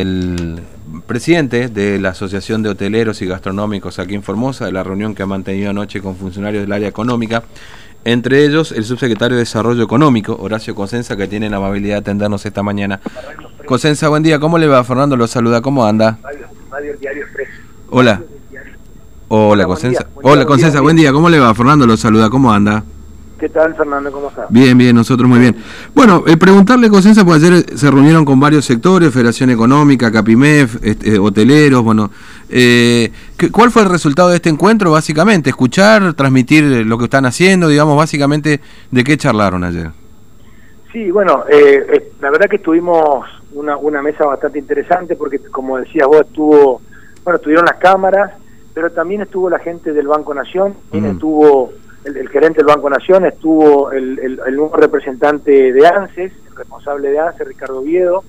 el presidente de la Asociación de Hoteleros y Gastronómicos aquí en Formosa, de la reunión que ha mantenido anoche con funcionarios del área económica, entre ellos el subsecretario de Desarrollo Económico, Horacio Cosenza, que tiene la amabilidad de atendernos esta mañana. Cosenza, buen día, ¿cómo le va? Fernando lo saluda, ¿cómo anda? Hola. Hola, Cosenza. Hola, Cosenza, buen día, ¿cómo le va? Fernando lo saluda, ¿cómo anda? ¿Qué tal, Fernando? ¿Cómo estás? Bien, bien, nosotros muy bien. Bueno, eh, preguntarle, Cosenza, porque ayer se reunieron con varios sectores, Federación Económica, Capimef, este, hoteleros, bueno, eh, ¿cuál fue el resultado de este encuentro, básicamente? Escuchar, transmitir lo que están haciendo, digamos, básicamente, ¿de qué charlaron ayer? Sí, bueno, eh, eh, la verdad que tuvimos una, una mesa bastante interesante porque, como decías vos, estuvo, bueno, estuvieron las cámaras, pero también estuvo la gente del Banco Nación, también estuvo el, gerente del Banco Nación, estuvo el, el, nuevo representante de ANSES, el responsable de ANSES, Ricardo Viedo,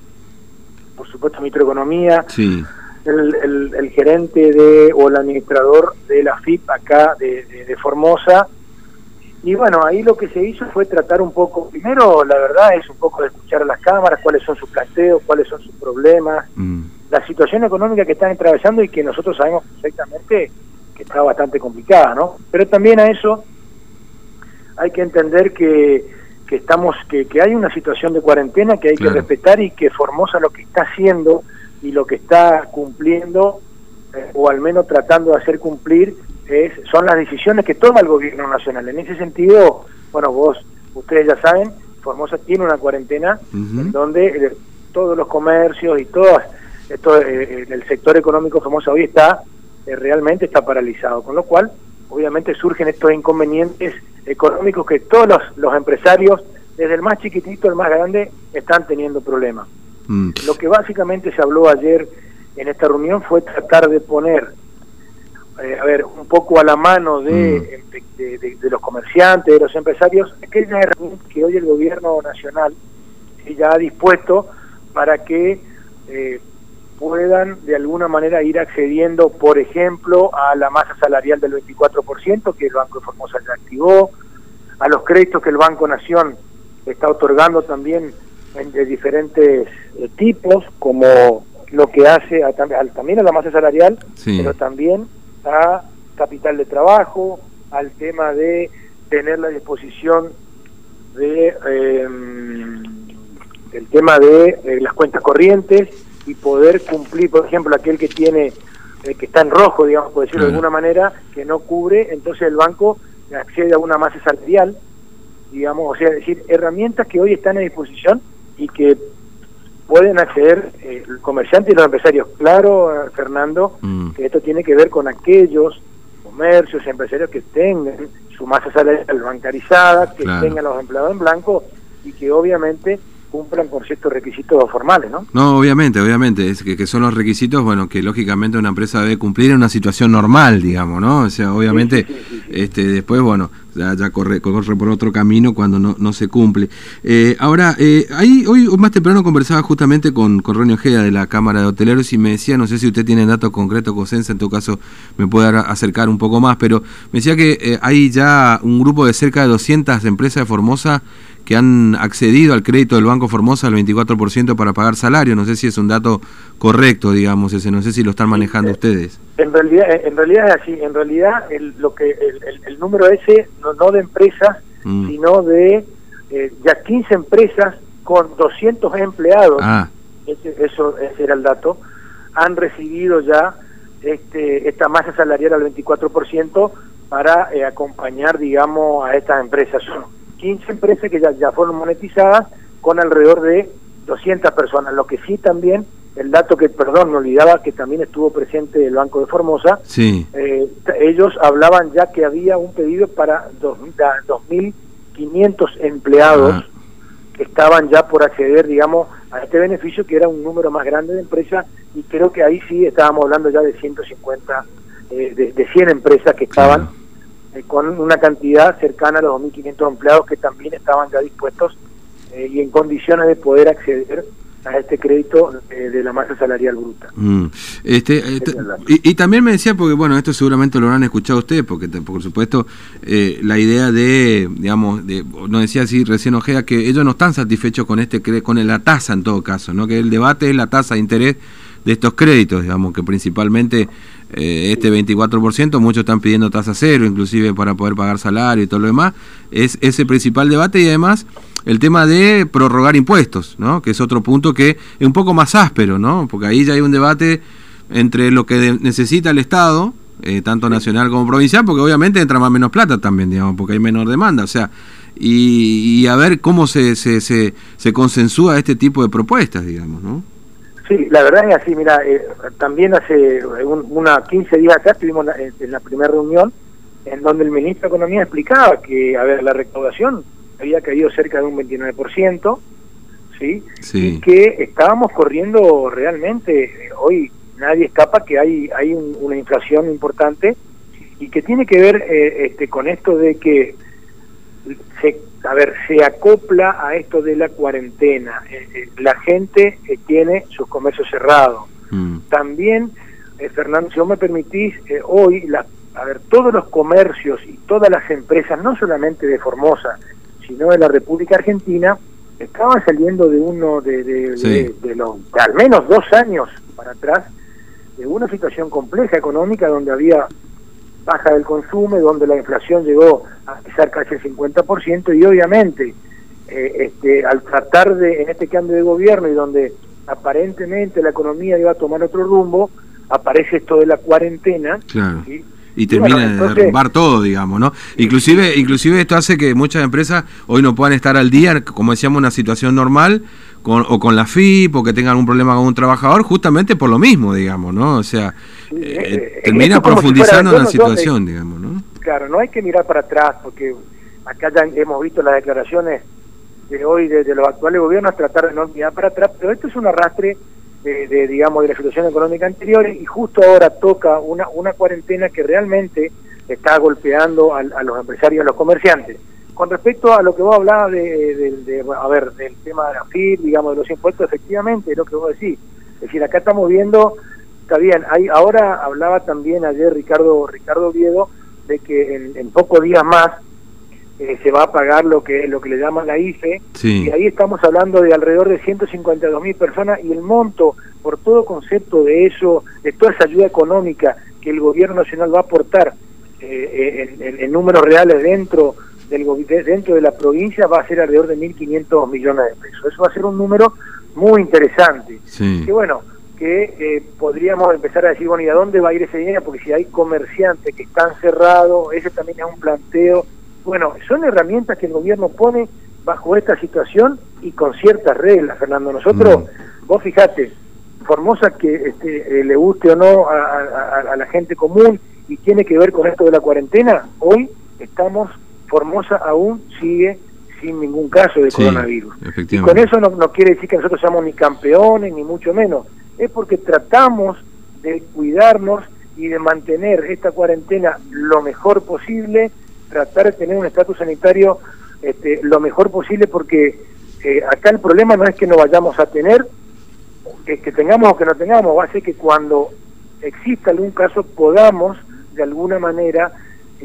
por supuesto Microeconomía, sí. el, gerente de o el administrador de la FIP acá de, de, Formosa. Y bueno, ahí lo que se hizo fue tratar un poco, primero la verdad es un poco de escuchar a las cámaras, cuáles son sus planteos, cuáles son sus problemas, mm. la situación económica que están atravesando y que nosotros sabemos perfectamente que está bastante complicada, ¿no? Pero también a eso hay que entender que, que estamos que, que, hay una situación de cuarentena que hay que respetar y que Formosa lo que está haciendo y lo que está cumpliendo eh, o al menos tratando de hacer cumplir es son las decisiones que toma el gobierno nacional. En ese sentido, bueno, vos ustedes ya saben, Formosa tiene una cuarentena en donde eh, todos los comercios y todo esto, eh, el sector económico Formosa hoy está realmente está paralizado, con lo cual obviamente surgen estos inconvenientes económicos que todos los, empresarios, desde el más chiquitito al más grande, están teniendo problemas. Mm. Lo que básicamente se habló ayer en esta reunión fue tratar de poner, eh, a ver, un poco a la mano mm. de, de, los comerciantes, de los empresarios, aquellas herramientas que hoy el gobierno nacional ya ha dispuesto para que eh, puedan de alguna manera ir accediendo, por ejemplo, a la masa salarial del 24% que el Banco de Formosa ya activó, a los créditos que el Banco Nación está otorgando también de diferentes eh, tipos, como lo que hace a, también a la masa salarial, pero también a capital de trabajo, al tema de tener la disposición de eh, el tema de eh, las cuentas corrientes y poder cumplir, por ejemplo, aquel que tiene, eh, que está en rojo, digamos, por decirlo de alguna manera, que no cubre, entonces el banco accede a una masa salarial, digamos, o sea, decir, herramientas que hoy están a disposición y que pueden acceder eh, el comerciante y los empresarios. Claro, Fernando, mm. que esto tiene que ver con aquellos comercios, empresarios que tengan su masa salarial bancarizada, que tengan los empleados en blanco y que obviamente cumplan con ciertos requisitos formales, ¿no? No, obviamente, obviamente, es que, que, son los requisitos, bueno, que lógicamente una empresa debe cumplir en una situación normal, digamos, ¿no? O sea, obviamente, este después, bueno, ya, ya corre, corre por otro camino cuando no, no se cumple. Eh, ahora, eh, ahí hoy más temprano conversaba justamente con, con Ronnie Ojeda de la Cámara de Hoteleros y me decía, no sé si usted tiene datos concretos, Cosenza, en todo caso me puede acercar un poco más, pero me decía que eh, hay ya un grupo de cerca de 200 empresas de Formosa que han accedido al crédito del Banco Formosa al 24% para pagar salario. No sé si es un dato correcto, digamos, ese. No sé si lo están manejando ustedes. En realidad, en realidad es así. En realidad, el, lo que el, número ese, no, de empresas, mm. sino de eh, ya 15 empresas con 200 empleados, ah. ese, eso ese era el dato, han recibido ya este, esta masa salarial al 24% para eh, acompañar, digamos, a estas empresas. 15 empresas que ya, ya fueron monetizadas con alrededor de 200 personas. Lo que sí también, el dato que, perdón, me olvidaba que también estuvo presente el Banco de Formosa, sí. Eh, ellos hablaban ya que había un pedido para 2.500 empleados ah. que estaban ya por acceder, digamos, a este beneficio, que era un número más grande de empresas, y creo que ahí sí estábamos hablando ya de 150, eh, de, de 100 empresas que estaban eh, con una cantidad cercana a los 2.500 empleados que también estaban ya dispuestos eh, y en condiciones de poder acceder a este crédito de, la masa salarial bruta. Mm. Este, eh, y, también me decía, porque bueno, esto seguramente lo habrán escuchado ustedes, porque por supuesto eh, la idea de, digamos, de, nos decía así recién Ojeda, que ellos no están satisfechos con este con la tasa en todo caso, ¿no? que el debate es la tasa de interés de estos créditos, digamos, que principalmente eh, este 24%, muchos están pidiendo tasa cero, inclusive para poder pagar salario y todo lo demás, es ese principal debate y además el tema de prorrogar impuestos, ¿no? que es otro punto que es un poco más áspero, ¿no? porque ahí ya hay un debate entre lo que necesita el Estado, eh, tanto nacional como provincial, porque obviamente entra más menos plata también, digamos, porque hay menor demanda, o sea, y, a ver cómo se, se, se, se consensúa este tipo de propuestas, digamos, ¿no? Sí, la verdad es así, mira, eh, también hace una 15 días acá estuvimos en la primera reunión en donde el ministro de Economía explicaba que, a ver, la recaudación había caído cerca de un 29%, ¿sí? sí. Y que estábamos corriendo realmente, eh, hoy nadie escapa que hay, hay una inflación importante y que tiene que ver eh, este, con esto de que se a ver, se acopla a esto de la cuarentena. Eh, eh, la gente eh, tiene sus comercios cerrados. Mm. También, Fernando, si vos me permitís, hoy, la, a ver, todos los comercios y todas las empresas, no solamente de Formosa, sino de la República Argentina, estaban saliendo de uno de, de, los, al menos dos años para atrás, de una situación compleja económica donde había baja del consumo, donde la inflación llegó a pisar casi el 50%, y obviamente eh, este, al tratar de, en este cambio de gobierno y donde aparentemente la economía iba a tomar otro rumbo, aparece esto de la cuarentena. y termina de derrumbar todo, digamos, ¿no? Inclusive, inclusive esto hace que muchas empresas hoy no puedan estar al día, como decíamos, una situación normal, con, o con la FIP, o que tengan un problema con un trabajador, justamente por lo mismo, digamos, ¿no? O sea, eh, termina profundizando en la situación, digamos. Claro, no hay que mirar para atrás, porque acá ya hemos visto las declaraciones de hoy de, los actuales gobiernos tratar de no mirar para atrás, pero esto es un arrastre de, digamos, de la situación económica anterior y justo ahora toca una, una cuarentena que realmente está golpeando a, los empresarios a los comerciantes. Con respecto a lo que vos hablabas de, a ver, del tema de la FIR, digamos, de los impuestos, efectivamente, es lo que vos decís. Es decir, acá estamos viendo, está bien, hay, ahora hablaba también ayer Ricardo Ricardo Viedo de que en, pocos días más eh, se va a pagar lo que lo que le llaman la IFE y ahí estamos hablando de alrededor de 152 mil personas y el monto por todo concepto de eso de toda esa ayuda económica que el gobierno nacional va a aportar eh, en, en, números reales dentro del dentro de la provincia va a ser alrededor de 1.500 millones de pesos. Eso va a ser un número muy interesante. Que bueno, que eh, podríamos empezar a decir, bueno, ¿y a dónde va a ir ese dinero? Porque si hay comerciantes que están cerrados, ese también es un planteo. Bueno, son herramientas que el gobierno pone bajo esta situación y con ciertas reglas, Fernando. Nosotros, mm. vos fijate, Formosa que este, eh, le guste o no a la gente común y tiene que ver con esto de la cuarentena, hoy estamos Formosa aún sigue sin ningún caso de coronavirus. Y con eso no, no, quiere decir que nosotros seamos ni campeones, ni mucho menos. Es porque tratamos de cuidarnos y de mantener esta cuarentena lo mejor posible, tratar de tener un estatus sanitario este, lo mejor posible, porque eh, acá el problema no es que no vayamos a tener, que, que tengamos o que no tengamos, va a ser que cuando exista algún caso podamos de alguna manera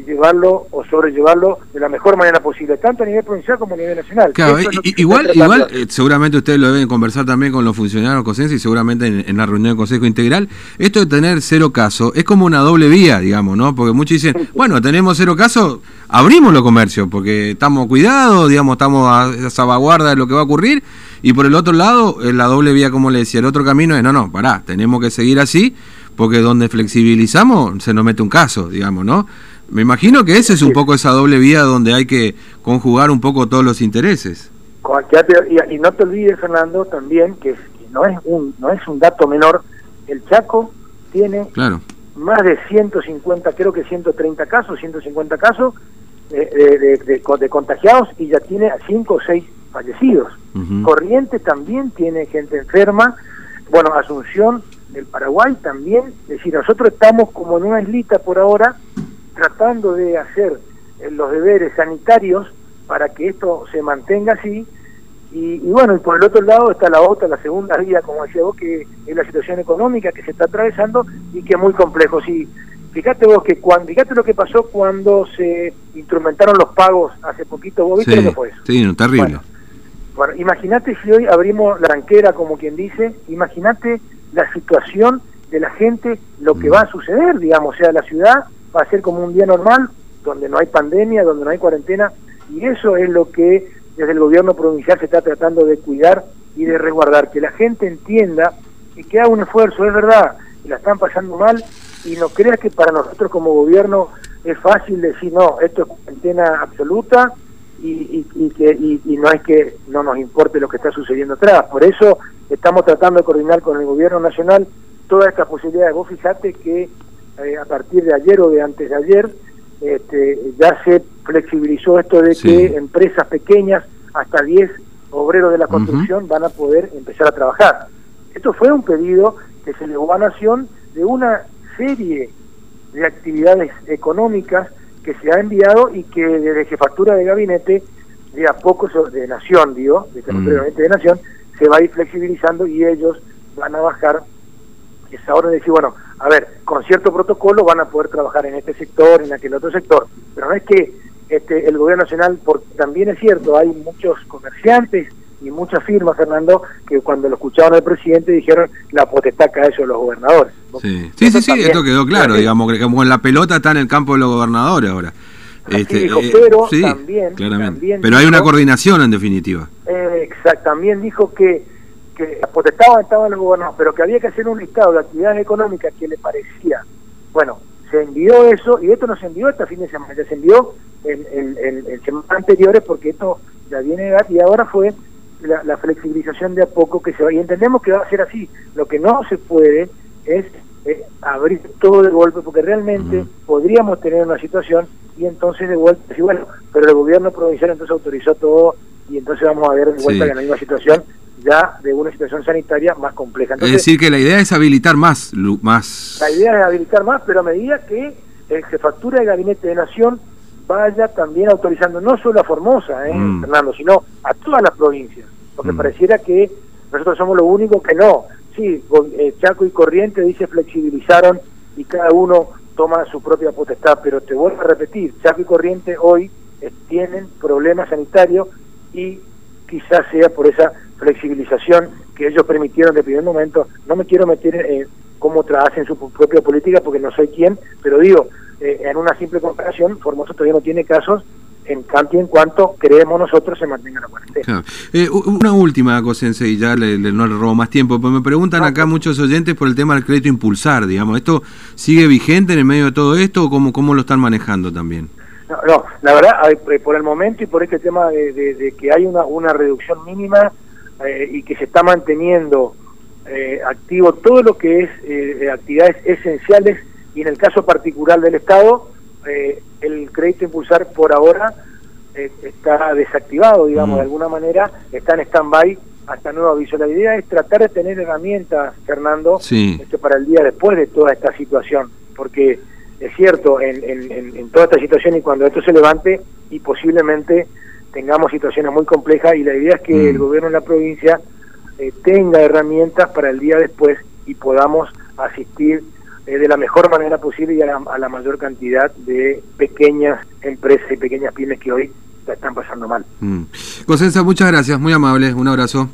llevarlo o sobrellevarlo de la mejor manera posible, tanto a nivel provincial como a nivel nacional. Claro, igual, igual eh, seguramente ustedes lo deben conversar también con los funcionarios COSENSE y seguramente en, la reunión del Consejo Integral. Esto de tener cero casos es como una doble vía, digamos, ¿no? Porque muchos dicen, bueno, tenemos cero casos, abrimos los comercios porque estamos cuidados, digamos, estamos a, salvaguarda de lo que va a ocurrir. Y por el otro lado, la doble vía, como le decía, el otro camino es, no, no, pará, tenemos que seguir así porque donde flexibilizamos se nos mete un caso, digamos, ¿no? Me imagino que ese es un poco esa doble vía donde hay que conjugar un poco todos los intereses. Y, no te olvides, Fernando, también que, no es un no es un dato menor. El Chaco tiene claro. más de 150, creo que 130 casos, 150 casos de, de, contagiados y ya tiene 5 o 6 fallecidos. Corriente también tiene gente enferma. Bueno, Asunción del Paraguay también. Es decir, nosotros estamos como en una islita por ahora tratando de hacer eh, los deberes sanitarios para que esto se mantenga así Y, bueno, y por el otro lado está la otra, la segunda vía, como decía vos, que es la situación económica que se está atravesando y que es muy complejo. Sí, fíjate vos que cuando, fíjate lo que pasó cuando se instrumentaron los pagos hace poquito, vos viste lo que fue eso. Sí, no, terrible. Bueno, imagínate si hoy abrimos la ranquera, como quien dice, imagínate la situación de la gente, lo que mm. va a suceder, digamos, o sea, la ciudad va a ser como un día normal, donde no hay pandemia, donde no hay cuarentena, y eso es lo que desde el gobierno provincial se está tratando de cuidar y de resguardar, que la gente entienda y que haga un esfuerzo, es verdad, la están pasando mal y no creas que para nosotros como gobierno es fácil decir, no, esto es cuarentena absoluta y, y, que, y, no es que no nos importe lo que está sucediendo atrás. Por eso estamos tratando de coordinar con el gobierno nacional todas estas posibilidades. Vos fijate que eh, a partir de ayer o de antes de ayer este, ya se flexibilizó esto de que empresas pequeñas, hasta 10 obreros de la construcción, van a poder empezar a trabajar. Esto fue un pedido que se elevó a Nación de una serie de actividades económicas que se ha enviado y que desde jefatura de gabinete, de a poco, de Nación, digo, de mm. de Nación, se va a ir flexibilizando y ellos van a bajar esa hora de decir, bueno, a ver, con cierto protocolo van a poder trabajar en este sector, en aquel otro sector, pero no es que este, el gobierno nacional, porque también es cierto, hay muchos comerciantes y muchas firmas, Fernando, que cuando lo escucharon al presidente dijeron la potestad cae sobre los gobernadores. Sí, sí, sí, esto quedó claro, digamos, que como la pelota está en el campo de los gobernadores ahora. Este, eh, pero también, claramente. pero hay una coordinación en definitiva. Eh, exacto, también dijo que que la potestad estaba en el gobernador, pero que había que hacer un listado de actividades económicas que le parecía. Bueno, se envió eso, y esto no se envió este fin de semana, ya se envió en, en, semanas anteriores porque esto ya viene y ahora fue la, flexibilización de a poco que se va. Y entendemos que va a ser así. Lo que no se puede es abrir todo de golpe porque realmente podríamos tener una situación y entonces de vuelta, sí, bueno, pero el gobierno provincial entonces autorizó todo y entonces vamos a ver de vuelta en la misma situación ya de una situación sanitaria más compleja. es decir, que la idea es habilitar más, más... La idea es habilitar más, pero a medida que el jefatura de gabinete de Nación vaya también autorizando no solo a Formosa, ¿eh, mm. Fernando, sino a todas las provincias, porque mm. pareciera que nosotros somos lo único que no. Sí, eh, Chaco y Corriente dice flexibilizaron y cada uno toma su propia potestad, pero te vuelvo a repetir, Chaco y Corriente hoy tienen problemas sanitarios y quizás sea por esa flexibilización que ellos permitieron de primer momento. No me quiero meter en cómo hacen su propia política porque no soy quien, pero digo, eh, en una simple comparación, Formosa todavía no tiene casos en tanto en cuanto creemos nosotros se mantenga la cuarentena. Eh, una última cosa, y ya le, no le robo más tiempo, pues me preguntan acá muchos oyentes por el tema del crédito impulsar, digamos, ¿esto sigue vigente en el medio de todo esto o cómo, cómo lo están manejando también? No, la verdad, eh, por el momento y por este tema de, que hay una, una reducción mínima eh, y que se está manteniendo eh, activo todo lo que es actividades esenciales y en el caso particular del Estado, el crédito impulsar por ahora está desactivado, digamos, mm. de alguna manera, está en stand-by hasta nuevo aviso. La idea es tratar de tener herramientas, Fernando, este, para el día después de toda esta situación, porque es cierto, en, en, toda esta situación y cuando esto se levante y posiblemente tengamos situaciones muy complejas y la idea es que mm. el gobierno de la provincia eh, tenga herramientas para el día después y podamos asistir eh, de la mejor manera posible y a la, mayor cantidad de pequeñas empresas y pequeñas pymes que hoy la están pasando mal. Mm. Cosenza, muchas gracias, muy amable, un abrazo.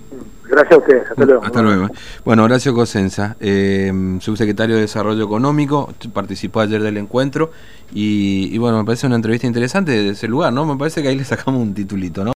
Gracias a ustedes. Hasta luego. Hasta luego. Bueno, Horacio Cosenza, eh, subsecretario de Desarrollo Económico, participó ayer del encuentro y, y, bueno, me parece una entrevista interesante de ese lugar, ¿no? Me parece que ahí le sacamos un titulito, ¿no?